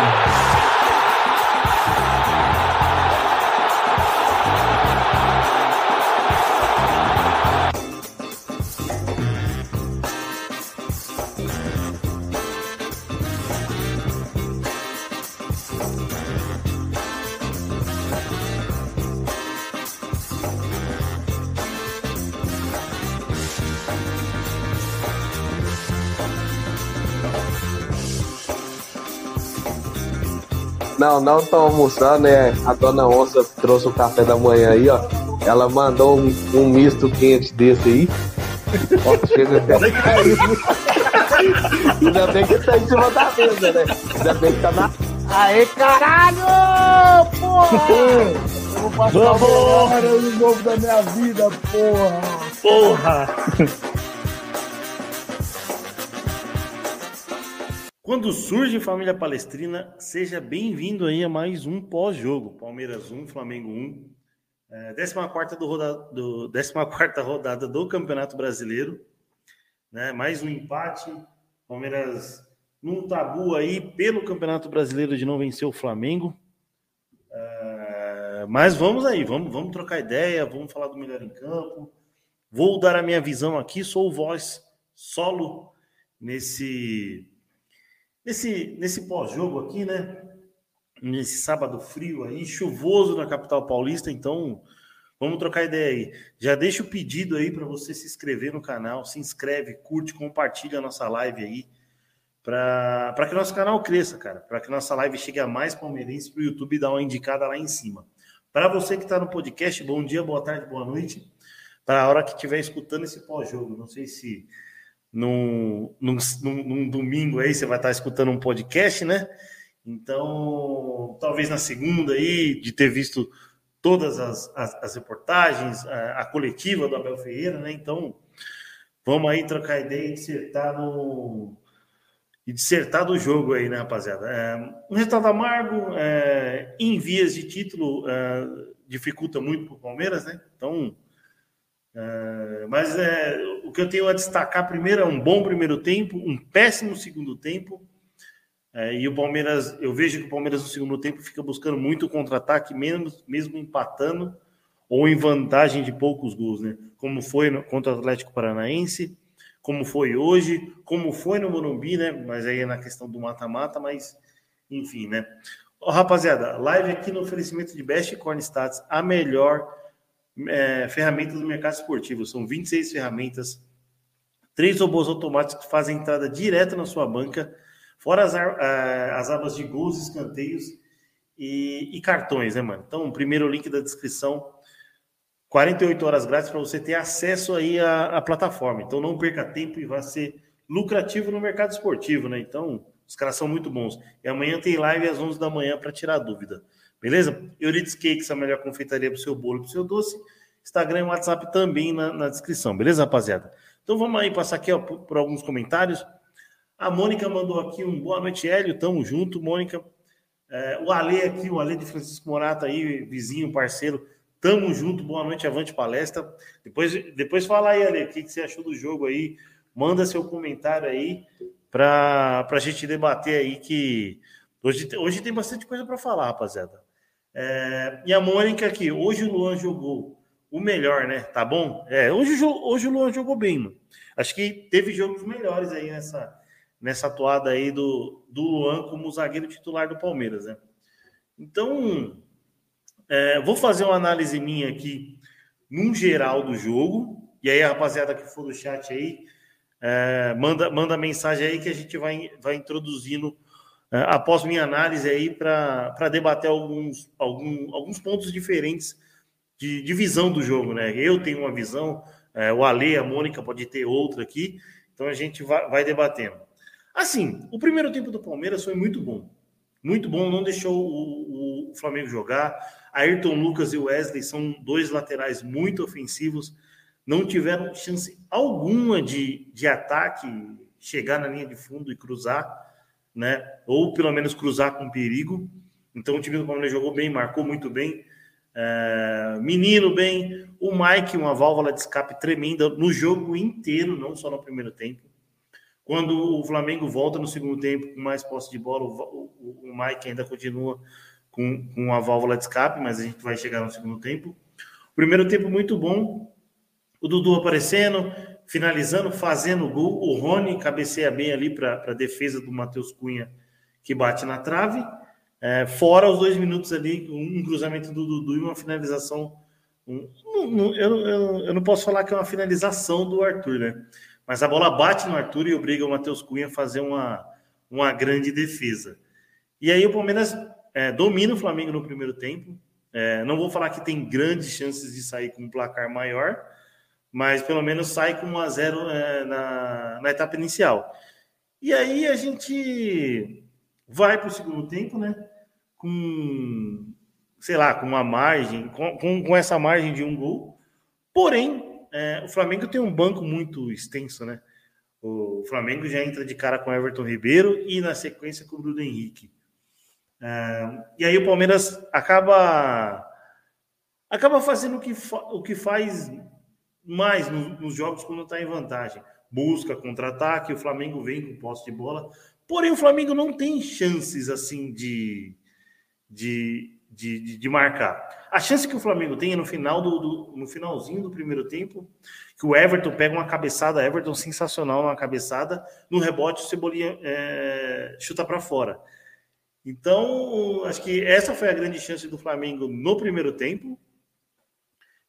Bye. Não, não estão almoçando, né? A dona Onça trouxe o café da manhã aí, ó. Ela mandou um, um misto quente desse aí. Ó, chega até Ainda bem que tá em cima da mesa, né? Ainda bem que tá na. Aê, caralho! Porra! Eu vou passar Vamos! o melhor ano novo da minha vida, porra! Porra! Quando surge Família Palestrina, seja bem-vindo aí a mais um pós-jogo. Palmeiras 1, Flamengo 1. É, 14 do roda, do, 14 rodada do Campeonato Brasileiro. Né? Mais um empate. Palmeiras num tabu aí pelo Campeonato Brasileiro de não vencer o Flamengo. É, mas vamos aí, vamos, vamos trocar ideia, vamos falar do melhor em campo. Vou dar a minha visão aqui, sou voz solo nesse nesse, nesse pós-jogo aqui, né? Nesse sábado frio aí, chuvoso na capital paulista, então vamos trocar ideia aí. Já deixa o pedido aí para você se inscrever no canal, se inscreve, curte, compartilha a nossa live aí, para que nosso canal cresça, cara, para que nossa live chegue a mais palmeirenses para o YouTube dar uma indicada lá em cima. Para você que está no podcast, bom dia, boa tarde, boa noite. Para a hora que estiver escutando esse pós-jogo, não sei se num, num, num, domingo aí você vai estar escutando um podcast, né? Então, talvez na segunda aí, de ter visto todas as, as, as reportagens, a, a, coletiva do Abel Ferreira, né? Então, vamos aí trocar ideia e dissertar no. E dissertar do jogo aí, né, rapaziada? É, um resultado amargo, é, em vias de título, é, dificulta muito para o Palmeiras, né? Então, é, mas é, o que eu tenho a destacar primeiro é um bom primeiro tempo, um péssimo segundo tempo. É, e o Palmeiras, eu vejo que o Palmeiras no segundo tempo fica buscando muito contra-ataque, mesmo, mesmo empatando ou em vantagem de poucos gols, né? Como foi no, contra o Atlético Paranaense, como foi hoje, como foi no Morumbi, né? Mas aí é na questão do mata-mata, mas enfim, né? Ó, rapaziada, live aqui no oferecimento de Best Corn Stats, a melhor é, ferramentas do mercado esportivo. São 26 ferramentas, três robôs automáticos que fazem entrada direta na sua banca, fora as, as abas de gols, escanteios e, e, cartões, né, mano? Então, primeiro link da descrição, 48 horas grátis para você ter acesso aí à, à plataforma. Então, não perca tempo e vai ser lucrativo no mercado esportivo, né? Então, os caras são muito bons. E amanhã tem live às 11 da manhã para tirar dúvida. Beleza? Euridice Cakes, a melhor confeitaria para o seu bolo e para o seu doce. Instagram e WhatsApp também na, na, descrição, beleza, rapaziada? Então vamos aí passar aqui ó, por, por, alguns comentários. A Mônica mandou aqui um boa noite, Hélio. Tamo junto, Mônica. É, o Ale aqui, o Ale de Francisco Morata aí, vizinho, parceiro. Tamo junto, boa noite, avante palestra. Depois, depois fala aí, Ale, o que, que você achou do jogo aí? Manda seu comentário aí para a gente debater aí que hoje, hoje tem bastante coisa para falar, rapaziada. É, e a Mônica aqui, hoje o Luan jogou o melhor, né? Tá bom? É, hoje, hoje o Luan jogou bem, mano. Acho que teve jogos melhores aí nessa, nessa atuada aí do, do Luan como zagueiro titular do Palmeiras, né? Então, é, vou fazer uma análise minha aqui num geral do jogo. E aí, a rapaziada que for do chat aí, é, manda, manda mensagem aí que a gente vai, vai introduzindo após minha análise aí para debater alguns, algum, alguns pontos diferentes de, de, visão do jogo, né? Eu tenho uma visão, é, o Ale, a Mônica pode ter outra aqui, então a gente vai, vai debatendo. Assim, o primeiro tempo do Palmeiras foi muito bom. Muito bom, não deixou o, o Flamengo jogar. Ayrton Lucas e Wesley são dois laterais muito ofensivos, não tiveram chance alguma de, de ataque, chegar na linha de fundo e cruzar né? Ou pelo menos cruzar com perigo. Então o time do Palmeiras jogou bem, marcou muito bem. É, menino bem, o Mike, uma válvula de escape tremenda no jogo inteiro, não só no primeiro tempo. Quando o Flamengo volta no segundo tempo com mais posse de bola, o, o, o Mike ainda continua com, com a válvula de escape, mas a gente vai chegar no segundo tempo. Primeiro tempo muito bom, o Dudu aparecendo, finalizando, fazendo gol. O Rony cabeceia bem ali para a defesa do Matheus Cunha, que bate na trave. É, fora os dois minutos ali, um cruzamento do Dudu e uma finalização. Um, um, eu, eu, eu, não posso falar que é uma finalização do Arthur, né? Mas a bola bate no Arthur e obriga o Matheus Cunha a fazer uma, uma grande defesa. E aí o Palmeiras é, domina o Flamengo no primeiro tempo. É, não vou falar que tem grandes chances de sair com um placar maior, mas pelo menos sai com 1 a 0 é, na, na etapa inicial. E aí a gente vai para o segundo tempo, né? Com, sei lá, com uma margem, com, com, com essa margem de um gol. Porém, é, o Flamengo tem um banco muito extenso, né? O Flamengo já entra de cara com Everton Ribeiro e na sequência com o Bruno Henrique. É, e aí o Palmeiras acaba acaba fazendo o que, o que faz mais nos jogos quando está em vantagem. Busca contra-ataque, o Flamengo vem com posse de bola. Porém, o Flamengo não tem chances assim de, de, de, de, marcar. A chance que o Flamengo tem é no final do, do, no finalzinho do primeiro tempo, que o Everton pega uma cabeçada, Everton sensacional, uma cabeçada, no rebote o Cebolinha é, chuta para fora. Então, acho que essa foi a grande chance do Flamengo no primeiro tempo.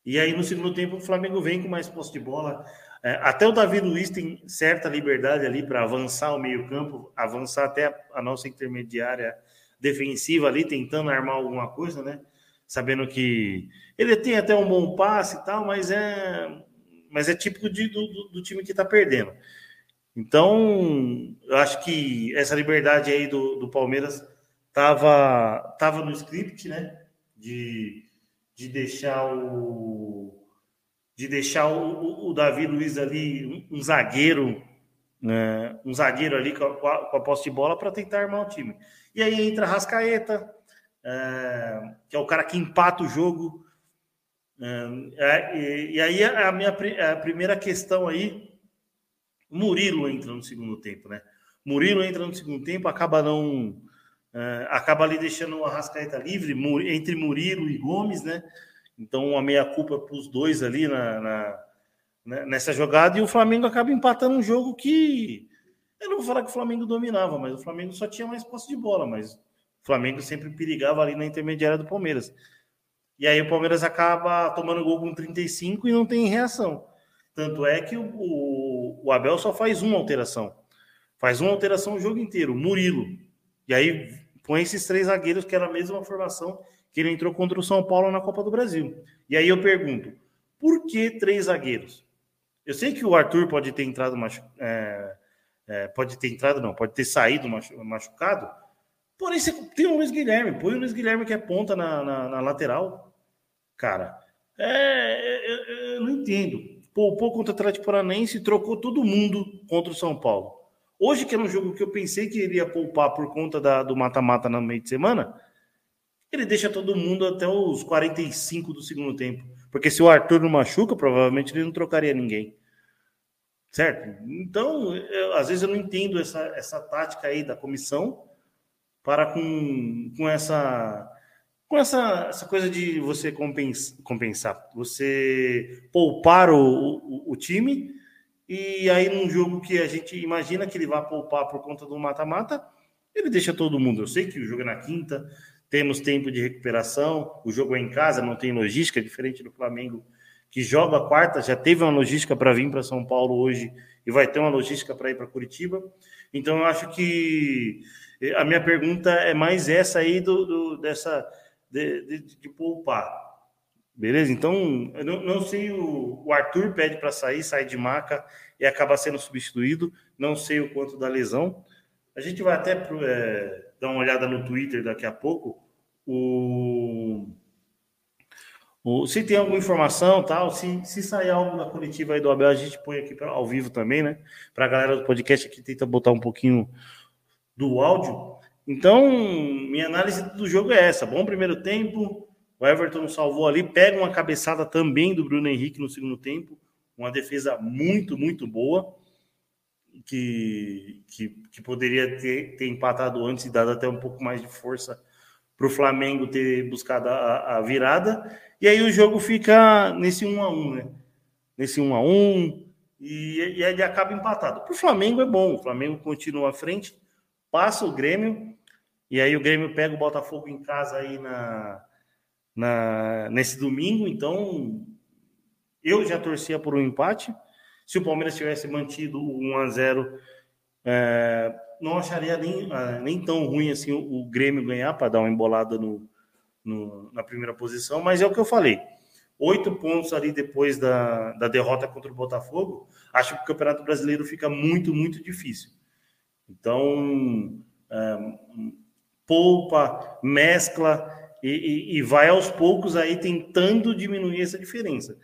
E aí, no segundo tempo, o Flamengo vem com mais posse de bola. É, até o Davi Luiz tem certa liberdade ali para avançar o meio-campo, avançar até a, nossa intermediária defensiva ali, tentando armar alguma coisa, né? Sabendo que ele tem até um bom passe e tal, mas é, mas é típico de, do, do time que está perdendo. Então, eu acho que essa liberdade aí do, do Palmeiras tava, tava no script, né? De, de deixar o de deixar o, o Davi Luiz ali um, zagueiro, né? um zagueiro ali com a, com a posse de bola para tentar armar o time. E aí entra Rascaeta, é, que é o cara que empata o jogo. É, e, e, aí a minha a primeira questão aí, Murilo entra no segundo tempo, né? Murilo entra no segundo tempo, acaba não Uh, acaba ali deixando o Arrascaeta livre entre Murilo e Gomes, né? Então, uma meia-culpa para os dois ali na, na, né, nessa jogada, e o Flamengo acaba empatando um jogo que. Eu não vou falar que o Flamengo dominava, mas o Flamengo só tinha mais posse de bola, mas o Flamengo sempre perigava ali na intermediária do Palmeiras. E aí o Palmeiras acaba tomando gol com 35 e não tem reação. Tanto é que o, o, o Abel só faz uma alteração. Faz uma alteração o jogo inteiro. Murilo. E aí põe esses três zagueiros, que era a mesma formação que ele entrou contra o São Paulo na Copa do Brasil. E aí eu pergunto, por que três zagueiros? Eu sei que o Arthur pode ter entrado machu... é, é, pode ter entrado, não, pode ter saído machucado. Porém, você tem o Luiz Guilherme, põe o Luiz Guilherme que é ponta na, na, na lateral. Cara, é, eu, eu, não entendo. Poupou contra o Atlético Paranaense e trocou todo mundo contra o São Paulo. Hoje, que era um jogo que eu pensei que iria poupar por conta da, do mata-mata no meio de semana, ele deixa todo mundo até os 45 do segundo tempo. Porque se o Arthur não machuca, provavelmente ele não trocaria ninguém. Certo? Então, eu, às vezes eu não entendo essa, essa tática aí da comissão para com, com essa com essa, essa coisa de você compensar, compensar você poupar o, o, o time e aí, num jogo que a gente imagina que ele vai poupar por conta do mata-mata, ele deixa todo mundo. Eu sei que o jogo é na quinta, temos tempo de recuperação, o jogo é em casa, não tem logística, diferente do Flamengo, que joga quarta, já teve uma logística para vir para São Paulo hoje e vai ter uma logística para ir para Curitiba. Então, eu acho que a minha pergunta é mais essa aí do, do dessa de, de, de poupar. Beleza? Então, não, não sei, o, o Arthur pede para sair, sai de maca e acaba sendo substituído. Não sei o quanto da lesão. A gente vai até é, dar uma olhada no Twitter daqui a pouco. O, o, se tem alguma informação, tal, se, se sair algo da coletiva aí do Abel, a gente põe aqui pra, ao vivo também, né? Para a galera do podcast aqui tenta botar um pouquinho do áudio. Então, minha análise do jogo é essa: bom primeiro tempo, o Everton salvou ali, pega uma cabeçada também do Bruno Henrique no segundo tempo, uma defesa muito, muito boa. que, que, que poderia ter, ter empatado antes e dado até um pouco mais de força para o Flamengo ter buscado a, a, virada. E aí o jogo fica nesse 1 a 1 né? Nesse 1 a 1 e, e ele acaba empatado. Para o Flamengo é bom, o Flamengo continua à frente, passa o Grêmio, e aí o Grêmio pega o Botafogo em casa aí na, na, nesse domingo, então eu já torcia por um empate. Se o Palmeiras tivesse mantido o 1 a 0 é, não acharia nem, ah, nem tão ruim assim o, o Grêmio ganhar para dar uma embolada no, no, na primeira posição, mas é o que eu falei. Oito pontos ali depois da, da derrota contra o Botafogo, acho que o Campeonato Brasileiro fica muito, muito difícil. Então, é, poupa, mescla e, e, e vai aos poucos aí tentando diminuir essa diferença.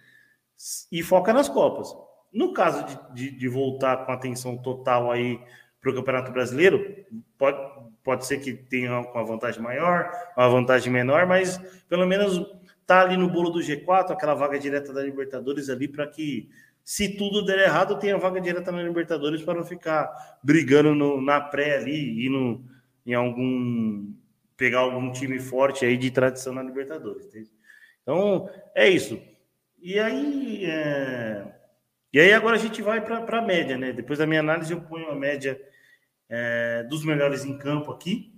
E foca nas Copas. No caso de, de, de voltar com atenção total aí para o Campeonato Brasileiro, pode, pode ser que tenha uma vantagem maior, uma vantagem menor, mas pelo menos tá ali no bolo do G4, aquela vaga direta da Libertadores ali, para que, se tudo der errado, tenha vaga direta na Libertadores para não ficar brigando no, na pré ali e no, em algum. Pegar algum time forte aí de tradição na Libertadores. Entende? Então, é isso. E aí. É... E aí agora a gente vai para a média, né? Depois da minha análise, eu ponho a média é, dos melhores em campo aqui.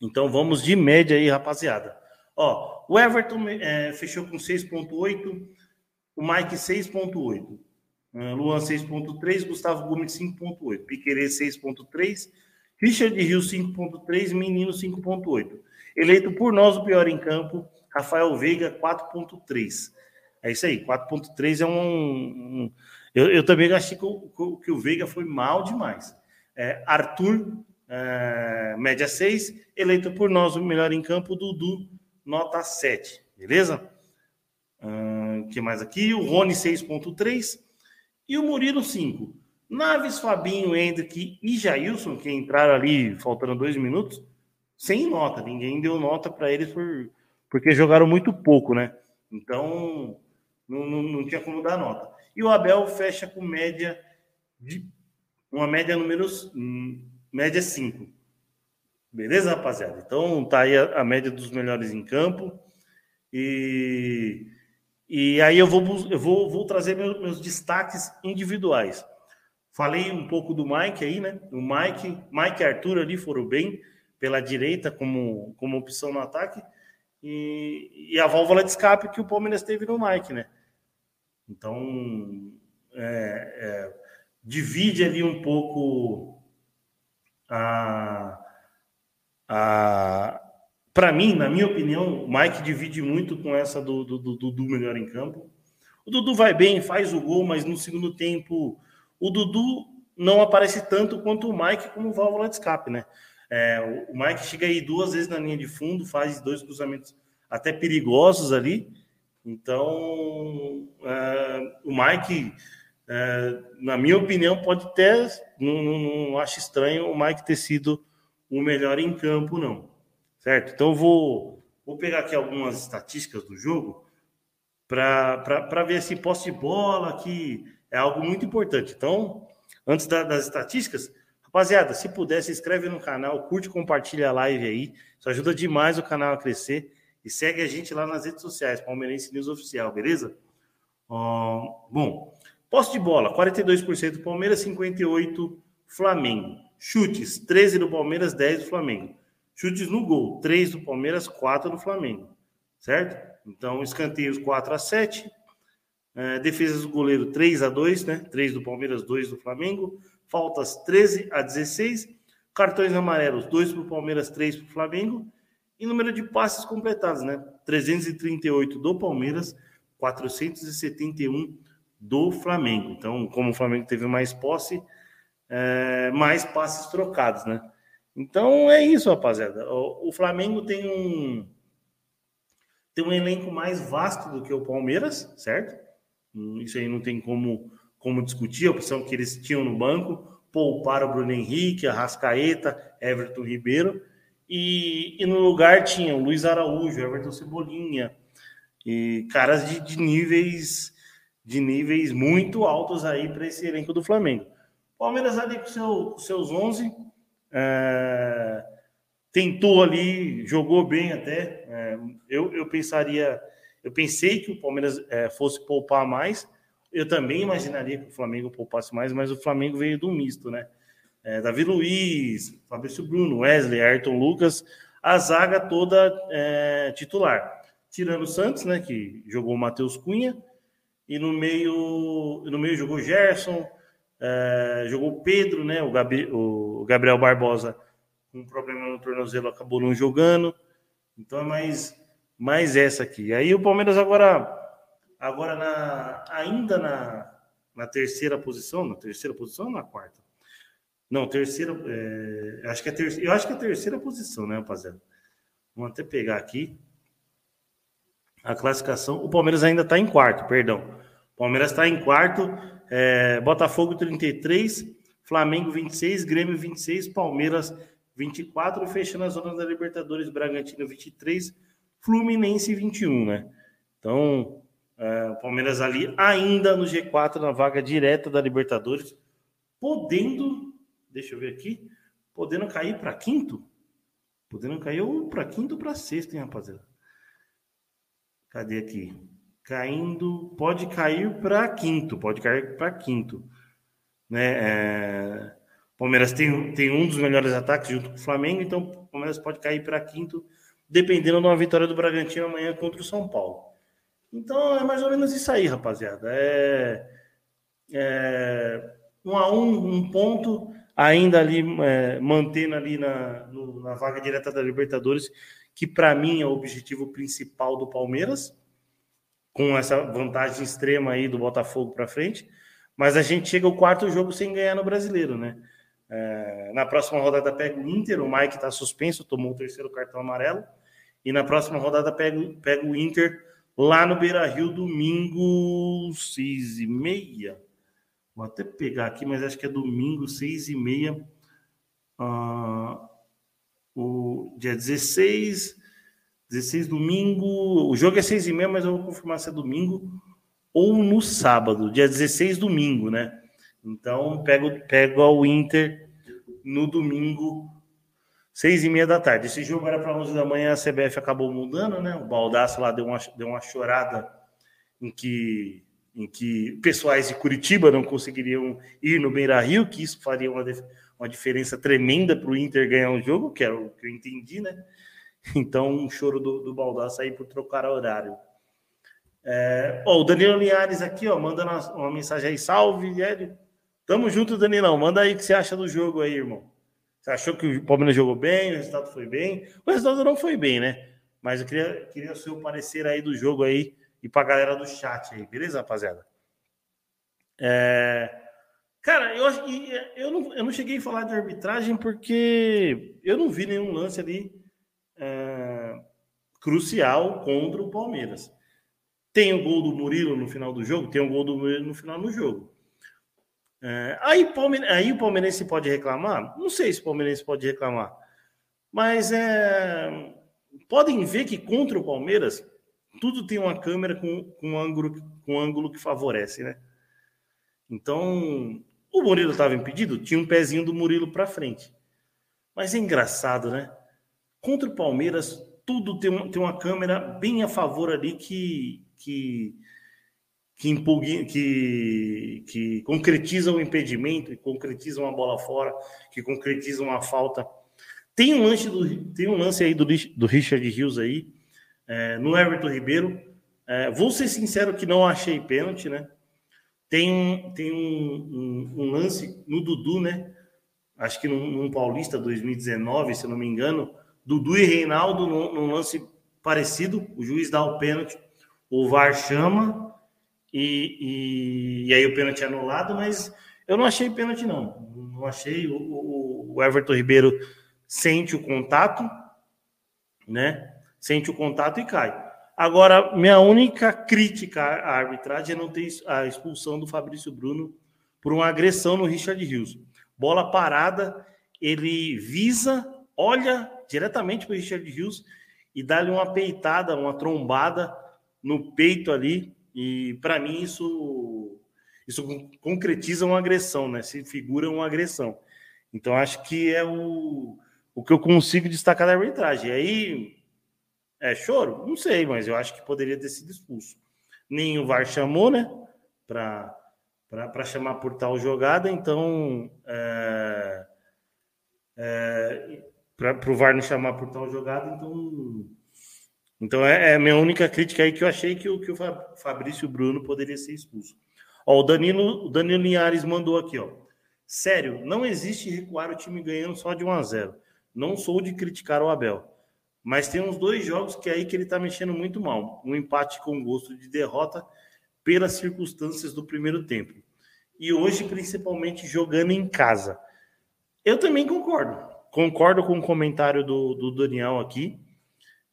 Então vamos de média aí, rapaziada. Ó, o Everton é, fechou com 6,8, o Mike 6,8, é, Luan 6,3, Gustavo Gomes 5,8, Piquerez 6,3, Richard Rio 5,3, Menino 5,8. Eleito por nós o pior em campo, Rafael Veiga 4,3. É isso aí, 4,3 é um. um eu, eu, também achei que o, que o Veiga foi mal demais. É, Arthur, é, média 6, eleito por nós o melhor em campo, Dudu, nota 7, beleza? O uh, que mais aqui? O Rony 6.3 e o Murilo 5. Naves, Fabinho, Hendrick e Jailson, que entraram ali faltando dois minutos, sem nota. Ninguém deu nota para eles por, porque jogaram muito pouco, né? Então, não, não, não, tinha como dar nota. E o Abel fecha com média de uma média número hum, média 5. Beleza, rapaziada? Então tá aí a, a, média dos melhores em campo. E, e aí eu vou, eu vou, vou trazer meus, meus destaques individuais. Falei um pouco do Mike aí, né? O Mike, Mike e Arthur ali foram bem pela direita como, como opção no ataque. E, e a válvula de escape que o Palmeiras teve no Mike, né? Então, é, é, divide ali um pouco a ah, para mim, na minha opinião, o Mike divide muito com essa do, do, do Dudu melhor em campo. O Dudu vai bem, faz o gol, mas no segundo tempo o Dudu não aparece tanto quanto o Mike como válvula de escape, né? É, o Mike chega aí duas vezes na linha de fundo, faz dois cruzamentos até perigosos ali. Então, é, o Mike, é, na minha opinião, pode ter, não, não, não acho estranho o Mike ter sido o melhor em campo, não. Certo? Então, vou, vou pegar aqui algumas estatísticas do jogo para ver se posse de bola, que é algo muito importante. Então, antes da, das estatísticas, rapaziada, se puder, se inscreve no canal, curte compartilha a live aí. Isso ajuda demais o canal a crescer. E segue a gente lá nas redes sociais, Palmeirense News Oficial, beleza? Bom, posse de bola, 42% Palmeiras, 58% Flamengo. Chutes, 13 do Palmeiras, 10 do Flamengo. Chutes no gol, 3 do Palmeiras, 4 do Flamengo. Certo? Então, escanteios 4 a 7. É, defesas do goleiro 3 a 2, né? 3 do Palmeiras, 2 do Flamengo. Faltas 13 a 16. Cartões amarelos, 2 para o Palmeiras, 3 para o Flamengo. E número de passes completados, né? 338 do Palmeiras, 471 do Flamengo. Então, como o Flamengo teve mais posse, é, mais passes trocados, né? Então é isso, rapaziada. O, o, Flamengo tem um tem um elenco mais vasto do que o Palmeiras, certo? Hum, isso aí não tem como como discutir a opção que eles tinham no banco, poupar o Bruno Henrique, a Rascaeta, Everton Ribeiro e, e no lugar tinham Luiz Araújo, Everton Cebolinha e caras de, de níveis de níveis muito altos aí para esse elenco do Flamengo. Palmeiras ali com, seu, seus 11, é, tentou ali, jogou bem até. É, eu, eu pensaria, eu pensei que o Palmeiras é, fosse poupar mais. Eu também imaginaria que o Flamengo poupasse mais, mas o Flamengo veio do misto, né? É, Davi Luiz, Fabrício Bruno, Wesley, Ayrton Lucas, a zaga toda é, titular. Tirando o Santos, né? Que jogou o Matheus Cunha, e no meio, no meio jogou Gerson, é, jogou Pedro, né? O, Gabi, o Gabriel Barbosa com um problema no tornozelo acabou não jogando. Então é mais, mais essa aqui. Aí o Palmeiras agora, agora na, ainda na, na terceira posição, na terceira posição ou na quarta? Não, terceira. É, acho que é terceira, eu acho que é a terceira posição, né, rapaziada? Vamos até pegar aqui a classificação. O Palmeiras ainda está em quarto, perdão. O Palmeiras está em quarto, é, Botafogo 33, Flamengo 26, Grêmio 26, Palmeiras 24, fechando a zona da Libertadores, Bragantino 23, Fluminense 21, né? Então, é, o Palmeiras ali ainda no G4, na vaga direta da Libertadores, podendo, deixa eu ver aqui, podendo cair para quinto, podendo cair ou para quinto para sexto, hein, rapaziada? Cadê aqui? Caindo, pode cair para quinto, pode cair para quinto, né? É, Palmeiras tem, tem um dos melhores ataques junto com o Flamengo, então o Palmeiras pode cair para quinto, dependendo de uma vitória do Bragantino amanhã contra o São Paulo. Então é mais ou menos isso aí, rapaziada. É, é um a um, um ponto, ainda ali é, mantendo ali na, no, na vaga direta da Libertadores, que para mim é o objetivo principal do Palmeiras, com essa vantagem extrema aí do Botafogo para frente. Mas a gente chega ao quarto jogo sem ganhar no brasileiro, né? É, na próxima rodada pega o Inter, o Mike está suspenso, tomou o terceiro cartão amarelo. E na próxima rodada pega, pega o Inter lá no Beira Rio, domingo, seis e meia. Vou até pegar aqui, mas acho que é domingo, seis e meia. Uh, o dia 16, 16 domingo. O jogo é seis e meia, mas eu vou confirmar se é domingo ou no sábado, dia 16 domingo, né? Então, pego, pego o Inter no domingo, seis e meia da tarde. Esse jogo era para 11 da manhã, a CBF acabou mudando, né? O Baldaço lá deu uma, deu uma chorada em que, em que pessoais de Curitiba não conseguiriam ir no Beira-Rio, que isso faria uma, uma diferença tremenda para o Inter ganhar um jogo, que era o que eu entendi, né? Então, um choro do, do Baldaço aí por trocar horário. É, o Danilo Linhares aqui, ó, mandando uma, uma mensagem aí. Salve, Hélio. Tamo junto, Danilão. Manda aí o que você acha do jogo aí, irmão. Você achou que o Palmeiras jogou bem, o resultado foi bem? O resultado não foi bem, né? Mas eu queria, queria o seu parecer aí do jogo aí e pra galera do chat aí, beleza, rapaziada? É... Cara, eu, acho que eu, não, eu não cheguei a falar de arbitragem porque eu não vi nenhum lance ali é, crucial contra o Palmeiras. Tem o gol do Murilo no final do jogo? Tem o gol do Murilo no final do jogo. É, aí, aí o palmeirense pode reclamar? Não sei se o palmeirense pode reclamar. Mas é, podem ver que contra o Palmeiras, tudo tem uma câmera com, com, ângulo, com ângulo que favorece, né? Então, o Murilo estava impedido, tinha um pezinho do Murilo para frente. Mas é engraçado, né? Contra o Palmeiras, tudo tem, um, tem uma câmera bem a favor ali que, que que, impugna, que, que concretizam o impedimento, que concretizam a bola fora, que concretizam a falta. Tem um lance, do, tem um lance aí do, do Richard Rios aí, é, no Everton Ribeiro. É, vou ser sincero que não achei pênalti, né? Tem um, tem um, um, um lance no Dudu, né? Acho que num, num, Paulista 2019, se não me engano, Dudu e Reinaldo num, num lance parecido, o juiz dá o pênalti, o VAR chama, e, e, e, aí o pênalti é anulado, mas eu não achei pênalti, não. Não achei. O, o, o, Everton Ribeiro sente o contato, né? Sente o contato e cai. Agora, minha única crítica à arbitragem é não ter a expulsão do Fabrício Bruno por uma agressão no Richard Rios. Bola parada, ele visa, olha diretamente para o Richard Rios e dá-lhe uma peitada, uma trombada no peito ali, e para mim isso isso concretiza uma agressão, né? Se figura uma agressão. Então, acho que é o, o que eu consigo destacar da arbitragem. E aí, é choro? Não sei, mas eu acho que poderia ter sido expulso. Nem o VAR chamou, né? Para chamar por tal jogada, então. É, é, para o VAR não chamar por tal jogada, então. Então é, é, a minha única crítica aí que eu achei que o, que o Fabrício Bruno poderia ser expulso. Ó, o Danilo, o Danilo Linhares mandou aqui, ó. Sério, não existe recuar o time ganhando só de 1 a 0. Não sou de criticar o Abel, mas tem uns dois jogos que é aí que ele tá mexendo muito mal. Um empate com gosto de derrota pelas circunstâncias do primeiro tempo. E hoje, principalmente, jogando em casa. Eu também concordo. Concordo com o comentário do, do Daniel aqui.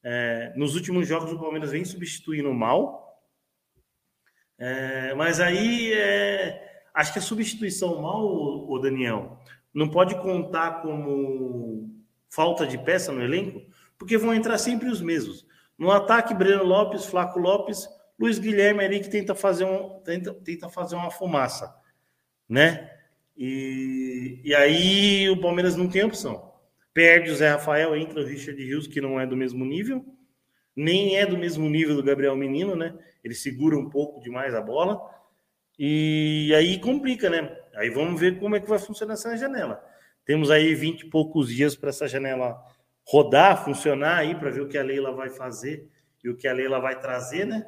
É, nos últimos jogos, o Palmeiras vem substituindo mal. É, mas aí, é, acho que a substituição mal, o Daniel, não pode contar como falta de peça no elenco, porque vão entrar sempre os mesmos. No ataque, Breno Lopes, Flaco Lopes, Luiz Guilherme ali que tenta fazer, um, tenta, tenta fazer uma fumaça, né? E, e aí o Palmeiras não tem opção. Perde o Zé Rafael, entra o Richard Rios, que não é do mesmo nível, nem é do mesmo nível do Gabriel Menino, né? Ele segura um pouco demais a bola. E aí complica, né? Aí vamos ver como é que vai funcionar essa janela. Temos aí 20 e poucos dias para essa janela rodar, funcionar aí, para ver o que a Leila vai fazer e o que a Leila vai trazer, né?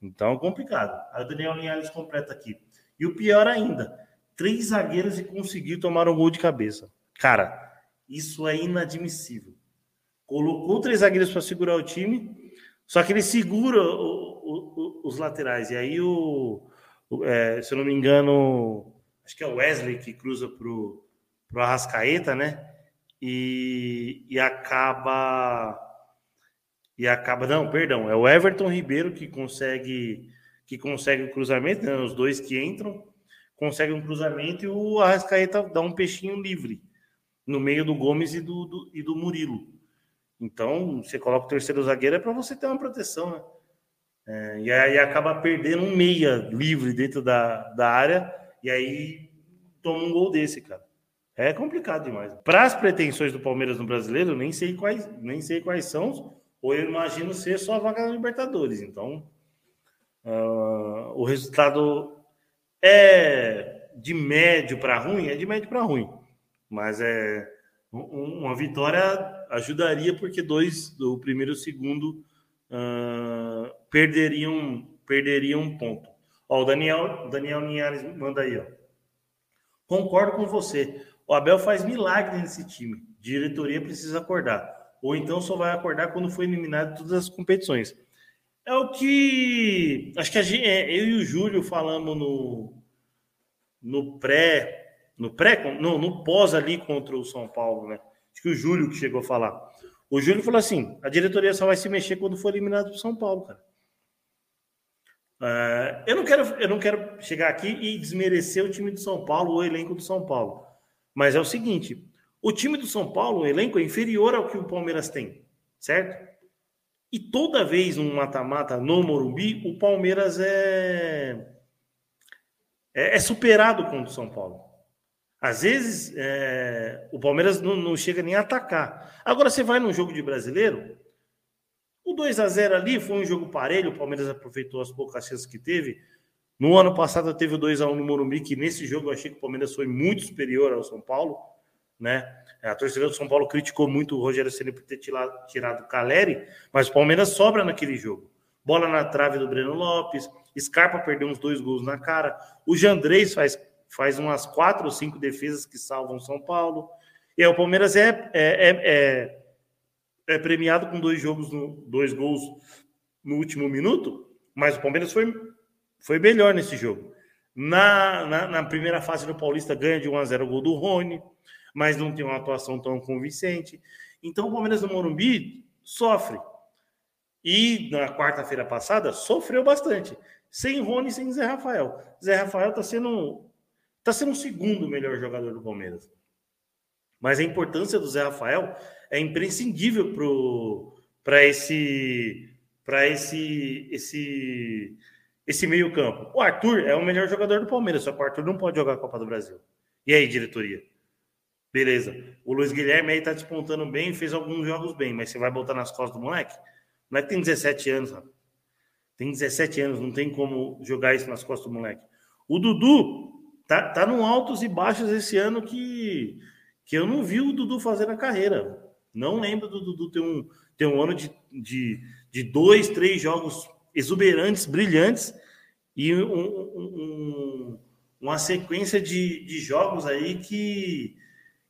Então, complicado. Aí o Daniel Linhares completa aqui. E o pior ainda, três zagueiros e conseguiu tomar um gol de cabeça. Cara, isso é inadmissível. Colocou três zagueiros para segurar o time, só que ele segura o, o, os laterais. E aí, o, é, se eu não me engano, acho que é o Wesley que cruza para o Arrascaeta, né? E, e acaba e acaba não, perdão, é o Everton Ribeiro que consegue que consegue o cruzamento, né, os dois que entram conseguem um cruzamento e o Arrascaeta dá um peixinho livre no meio do Gomes e do, do e do Murilo. Então, você coloca o terceiro zagueiro é para você ter uma proteção, né? É, e aí acaba perdendo um meia livre dentro da, da área e aí toma um gol desse, cara. É complicado demais. Para as pretensões do Palmeiras no brasileiro, nem sei quais, nem sei quais são, ou eu imagino ser só a vaga da Libertadores. Então, uh, o resultado é de médio para ruim, é de médio para ruim. Mas é uma vitória ajudaria porque dois, o primeiro e segundo, uh, perderiam, perderiam um ponto. Ó, o Daniel, Daniel Linhares manda aí, ó. Concordo com você. O Abel faz milagre nesse time. Diretoria precisa acordar ou então só vai acordar quando for eliminado de todas as competições. É o que acho que gente, é, eu e o Júlio falamos no no pré no pré no, no pós ali contra o São Paulo, né? Acho que o Júlio que chegou a falar. O Júlio falou assim: a diretoria só vai se mexer quando for eliminado do São Paulo, cara. Uh, eu não quero eu não quero chegar aqui e desmerecer o time do São Paulo ou o elenco do São Paulo, mas é o seguinte: o time do São Paulo, o elenco é inferior ao que o Palmeiras tem, certo? E toda vez um mata-mata no Morumbi, o Palmeiras é, é, é superado contra o São Paulo. Às vezes, é, o Palmeiras não, não, chega nem a atacar. Agora, você vai num jogo de brasileiro, o 2 a 0 ali foi um jogo parelho, o Palmeiras aproveitou as poucas chances que teve. No ano passado teve o 2 a 1 no Morumbi, que nesse jogo eu achei que o Palmeiras foi muito superior ao São Paulo né? A torcida do São Paulo criticou muito o Rogério Ceni por ter tirado, o Caleri, mas o Palmeiras sobra naquele jogo. Bola na trave do Breno Lopes, Scarpa perdeu uns dois gols na cara, o Jandrei faz, faz umas quatro ou cinco defesas que salvam São Paulo. E aí o Palmeiras é, é, é, é, é premiado com dois jogos, no, dois gols no último minuto, mas o Palmeiras foi, foi melhor nesse jogo. Na, na, na, primeira fase do Paulista ganha de 1 a 0 o gol do Rony mas não tem uma atuação tão convincente. Então o Palmeiras no Morumbi sofre. E na quarta-feira passada sofreu bastante. Sem Rony sem Zé Rafael. Zé Rafael está sendo, tá sendo o segundo melhor jogador do Palmeiras. Mas a importância do Zé Rafael é imprescindível para esse para esse esse esse meio-campo. O Arthur é o melhor jogador do Palmeiras, só que o Arthur não pode jogar a Copa do Brasil. E aí, diretoria? Beleza. O Luiz Guilherme aí tá despontando bem, fez alguns jogos bem, mas você vai botar nas costas do moleque? O moleque tem 17 anos, rapaz. Tem 17 anos, não tem como jogar isso nas costas do moleque. O Dudu tá, tá no altos e baixos esse ano que, que eu não vi o Dudu fazer na carreira. Não lembro do Dudu ter um, ter um ano de, de, de dois, três jogos exuberantes, brilhantes e um, um, uma sequência de, de jogos aí que,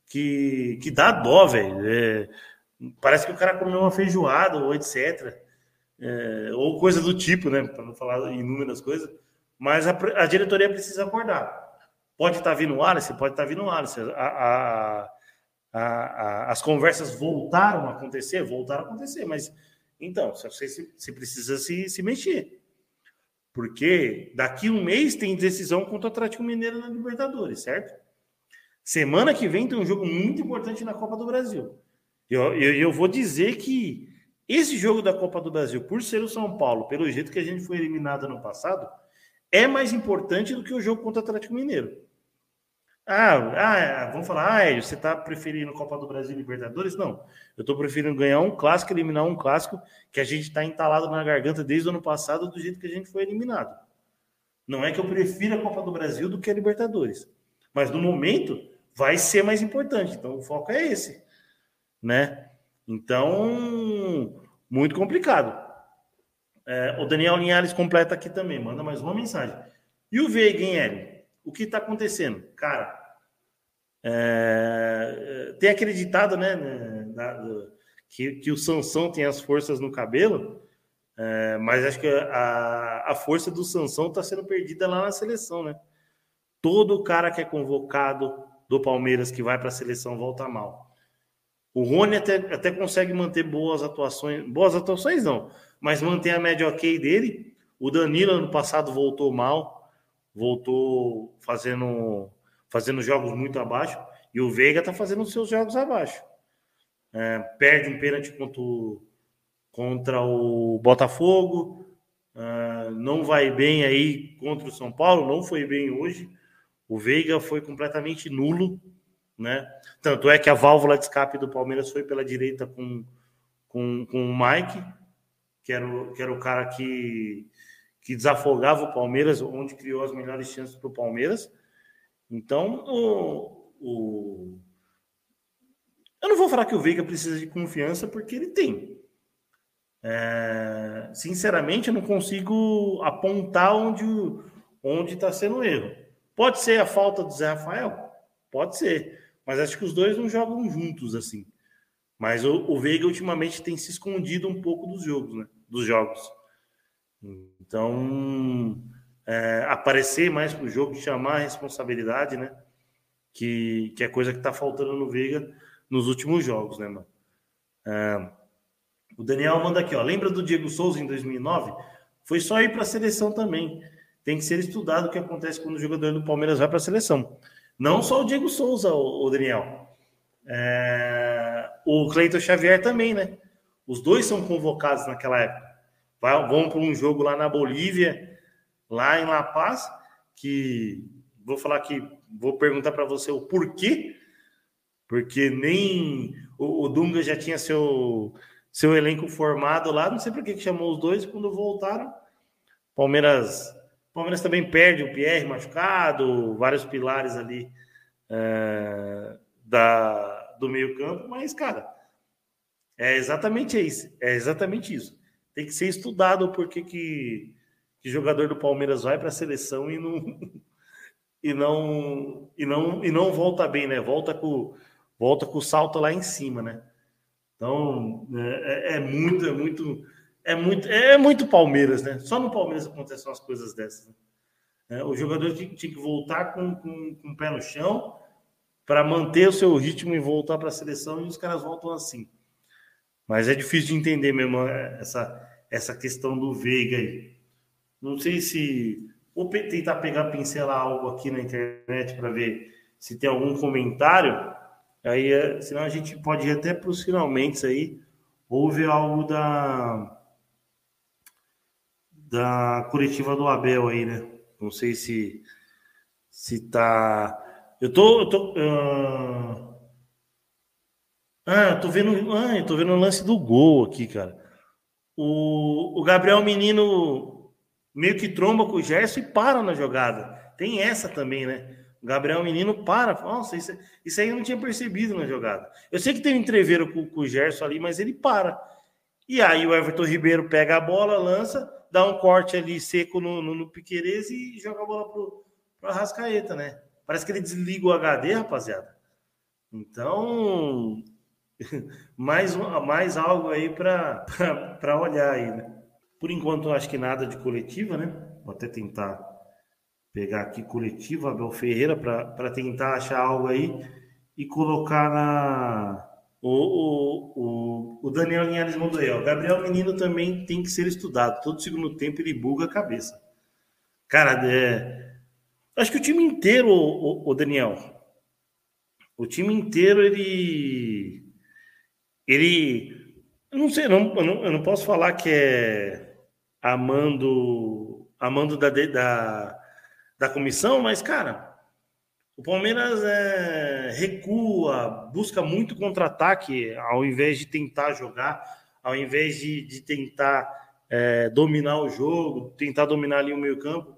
que, que dá dó, velho. É, parece que o cara comeu uma feijoada ou etc. É, ou coisa do tipo, né? Para não falar inúmeras coisas. Mas a, a, diretoria precisa acordar. Pode estar tá vindo o Alice, pode estar tá vindo o Alice. A, a, as conversas voltaram a acontecer, voltaram a acontecer, mas então, você, você precisa se, se mexer. Porque daqui um mês tem decisão contra o Atlético Mineiro na Libertadores, certo? Semana que vem tem um jogo muito importante na Copa do Brasil. Eu, eu, eu vou dizer que esse jogo da Copa do Brasil, por ser o São Paulo, pelo jeito que a gente foi eliminado no passado, é mais importante do que o jogo contra o Atlético Mineiro. Ah, ah vamos falar, ah, você está preferindo Copa do Brasil e Libertadores? Não. Eu estou preferindo ganhar um clássico, eliminar um clássico que a gente está entalado na garganta desde o ano passado, do jeito que a gente foi eliminado. Não é que eu prefira a Copa do Brasil do que a Libertadores. Mas no momento vai ser mais importante. Então o foco é esse. Né? Então, muito complicado. É, o Daniel Linhares completa aqui também, manda mais uma mensagem. E o Veiga, hein, Hélio? O que está acontecendo? Cara, é, tem acreditado, né, né na, que, que o Sansão tem as forças no cabelo, é, mas acho que a, a força do Sansão está sendo perdida lá na seleção, né? Todo cara que é convocado do Palmeiras que vai para a seleção volta mal. O Rony até, até consegue manter boas atuações, boas atuações não, mas mantém a média ok dele. O Danilo ano passado voltou mal voltou fazendo, fazendo jogos muito abaixo e o Veiga está fazendo os seus jogos abaixo. É, perde um pênalti contra o, contra o Botafogo, é, não vai bem aí contra o São Paulo, não foi bem hoje. O Veiga foi completamente nulo, né? Tanto é que a válvula de escape do Palmeiras foi pela direita com, com, com o Mike, que era o, que era o cara que que desafogava o Palmeiras, onde criou as melhores chances para o Palmeiras. Então, o, o... eu não vou falar que o Veiga precisa de confiança, porque ele tem. É... Sinceramente, eu não consigo apontar onde onde está sendo o erro. Pode ser a falta do Zé Rafael? Pode ser. Mas acho que os dois não jogam juntos assim. Mas o, o Veiga ultimamente tem se escondido um pouco dos jogos, né? Dos jogos. Então, é, aparecer mais para o jogo, chamar a responsabilidade, né? Que, que é coisa que está faltando no Veiga nos últimos jogos, né, mano? É, o Daniel manda aqui, ó. Lembra do Diego Souza em 2009? Foi só ir para a seleção também. Tem que ser estudado o que acontece quando o jogador do Palmeiras vai para a seleção. Não só o Diego Souza, o, o Daniel. É, o Cleiton Xavier também, né? Os dois são convocados naquela época vão para um jogo lá na Bolívia, lá em La Paz, que vou falar que vou perguntar para você o porquê, porque nem o, o, Dunga já tinha seu seu elenco formado lá, não sei por que chamou os dois quando voltaram. Palmeiras, Palmeiras também perde o Pierre machucado, vários pilares ali é, da do meio campo, mas cara, é exatamente isso, é exatamente isso tem que ser estudado porque que, que jogador do Palmeiras vai para a seleção e não e não e não e não volta bem, né? Volta com volta com o salto lá em cima, né? Então é, é, é muito é muito é muito é muito Palmeiras, né? Só no Palmeiras acontecem umas coisas dessas. Né? É, o jogador tinha, tinha, que voltar com, com, com o pé no chão para manter o seu ritmo e voltar para a seleção e os caras voltam assim. Mas é difícil de entender mesmo é, essa, essa questão do Veiga aí. Não sei se. Vou tentar pegar, pincelar algo aqui na internet para ver se tem algum comentário. Aí, é, senão a gente pode ir até para os finalmente aí. Houve algo da. da coletiva do Abel aí, né? Não sei se se tá. Eu tô. Eu tô uh... Ah, tô vendo. Ah, eu tô vendo o lance do gol aqui, cara. O, o Gabriel Menino meio que tromba com o Gerson e para na jogada. Tem essa também, né? O Gabriel Menino para. Nossa, isso, isso aí eu não tinha percebido na jogada. Eu sei que tem um entreveiro com, com o Gerson ali, mas ele para. E aí o Everton Ribeiro pega a bola, lança, dá um corte ali seco no, no, no Piquerez e joga a bola pro, pro Arrascaeta, né? Parece que ele desliga o HD, rapaziada. Então, mais, mais algo aí para olhar aí, né? Por enquanto, acho que nada de coletiva, né? Vou até tentar pegar aqui coletiva Abel Ferreira para tentar achar algo aí e colocar na. O, o, o, o Daniel Linhares mandou aí, ó. Gabriel Menino também tem que ser estudado. Todo segundo tempo ele buga a cabeça. Cara, é, acho que o time inteiro, o, o Daniel, o time inteiro ele. Ele. Eu não sei, não, eu, não, eu não posso falar que é amando, amando da, da da comissão, mas, cara, o Palmeiras é, recua, busca muito contra-ataque ao invés de tentar jogar, ao invés de, de tentar é, dominar o jogo, tentar dominar ali o meio-campo.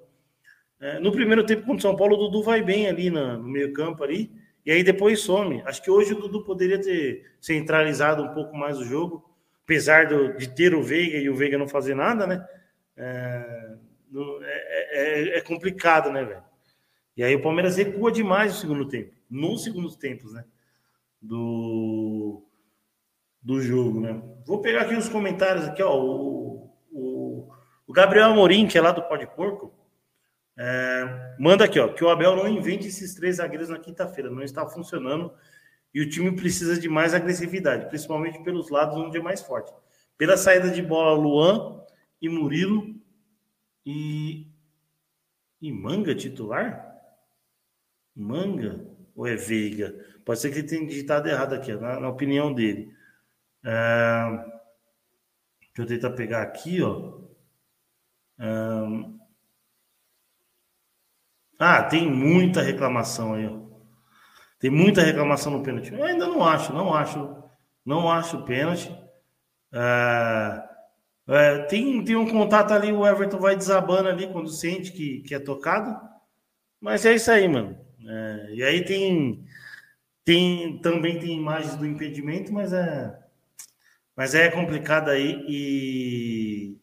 É, no primeiro tempo contra o São Paulo, o Dudu vai bem ali no, no meio-campo ali, e aí depois some. Acho que hoje o Dudu poderia ter centralizado um pouco mais o jogo, apesar do, de ter o Veiga e o Veiga não fazer nada, né? É, é, é, é, complicado, né, velho? E aí o Palmeiras recua demais no segundo tempo. Nos segundos tempos, né? Do, do jogo, né? Vou pegar aqui os comentários aqui, ó. O, o, o Gabriel Amorim, que é lá do Pó de Porco, é, manda aqui, ó, que o Abel não invente esses três zagueiros na quinta-feira. Não está funcionando e o time precisa de mais agressividade, principalmente pelos lados onde é mais forte. Pela saída de bola, Luan e Murilo e, e Manga titular? Manga ou é Veiga? Pode ser que ele tenha digitado errado aqui, na, na opinião dele. É, deixa eu tentar pegar aqui, ó. É, ah, tem muita reclamação aí, ó. Tem muita reclamação no pênalti. Eu ainda não acho, não acho, não acho pênalti. É, é, tem, tem um contato ali, o Everton vai desabando ali quando sente que, que é tocado. Mas é isso aí, mano. É, e aí tem, tem também tem imagens do impedimento, mas é mas é complicado aí e,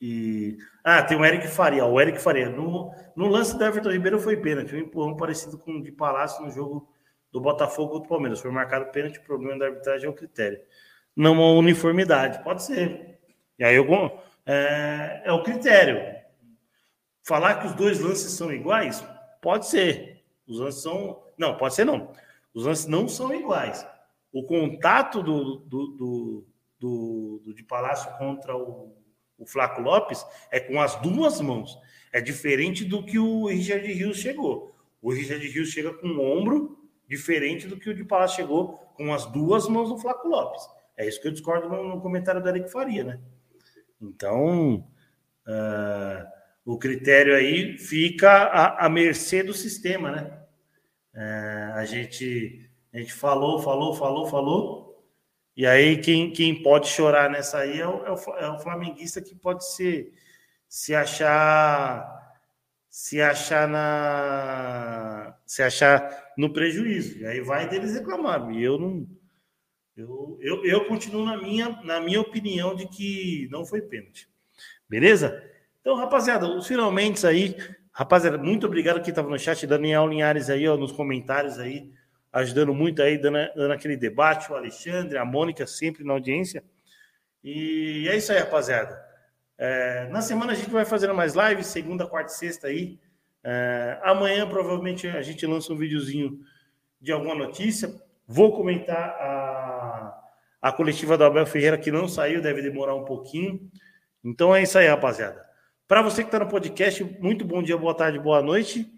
e ah, tem o Eric Faria, o Eric Faria no, no lance do Everton Ribeiro foi pênalti, um empurrão parecido com o de Palácio no jogo do Botafogo do Palmeiras. Foi marcado pênalti, o problema da arbitragem é o critério. Não a uniformidade, pode ser. E aí eu, é, é o critério. Falar que os dois lances são iguais? Pode ser. Os lances são. Não, pode ser não. Os lances não são iguais. O contato do, do, do, do, do de Palácio contra o, o Flaco Lopes é com as duas mãos. É diferente do que o Richard Rios chegou. O Richard Rios chega com o ombro, diferente do que o de Palácio chegou com as duas mãos do Flaco Lopes. É isso que eu discordo no, no comentário da Eric Faria, né? Então, uh, o critério aí fica à, à mercê do sistema, né? Uh, a, gente, a gente falou, falou, falou, falou, e aí quem, quem pode chorar nessa aí é o, é é o flamenguista que pode se, se achar se achar na se achar no prejuízo. E aí vai deles reclamar. E eu não eu, eu, eu continuo na minha, na minha opinião de que não foi pênalti. Beleza? Então, rapaziada, os finalmente aí. Rapaziada, muito obrigado quem estava no chat. Daniel Linhares aí, ó, nos comentários aí, ajudando muito aí, dando, dando aquele debate. O Alexandre, a Mônica, sempre na audiência. E é isso aí, rapaziada. É, na semana a gente vai fazendo mais lives, segunda, quarta e sexta aí. É, amanhã, provavelmente, a gente lança um videozinho de alguma notícia. Vou comentar a, a coletiva do Abel Ferreira, que não saiu, deve demorar um pouquinho. Então é isso aí, rapaziada. Para você que está no podcast, muito bom dia, boa tarde, boa noite.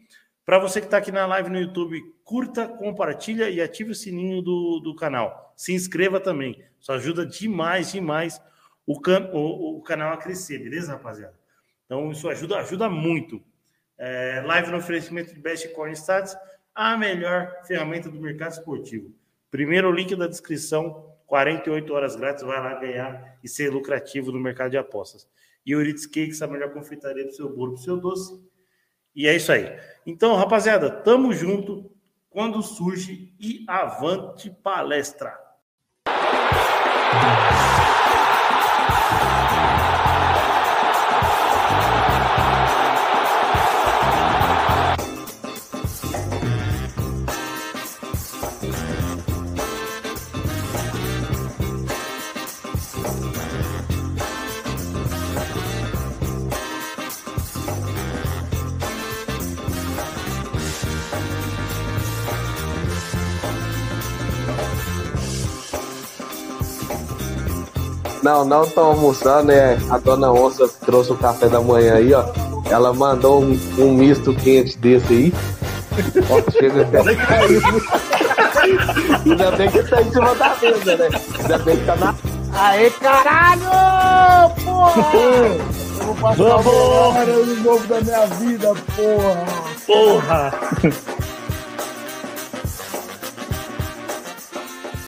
Para você que está aqui na live no YouTube, curta, compartilha e ative o sininho do, do canal. Se inscreva também. Isso ajuda demais, demais o, can, o, o canal a crescer, beleza, rapaziada? Então, isso ajuda, ajuda muito. É, live no oferecimento de Best Corn Stats, a melhor ferramenta do mercado esportivo. Primeiro link da descrição, 48 horas grátis, vai lá ganhar e ser lucrativo no mercado de apostas. E Ritz Cakes, a melhor confeitaria do seu bolo, do seu doce. E é isso aí. Então, rapaziada, tamo junto quando surge e avante palestra. Não, não estão almoçando, né? A dona Onça trouxe o café da manhã aí, ó. Ela mandou um, um misto quente desse aí. Ó, chega até caiu. Ainda bem que tá em cima da mesa, né? Ainda bem que tá na. Aê, caralho! Porra! Eu vou passar Vamos! o melhor ano novo da minha vida, porra! Porra!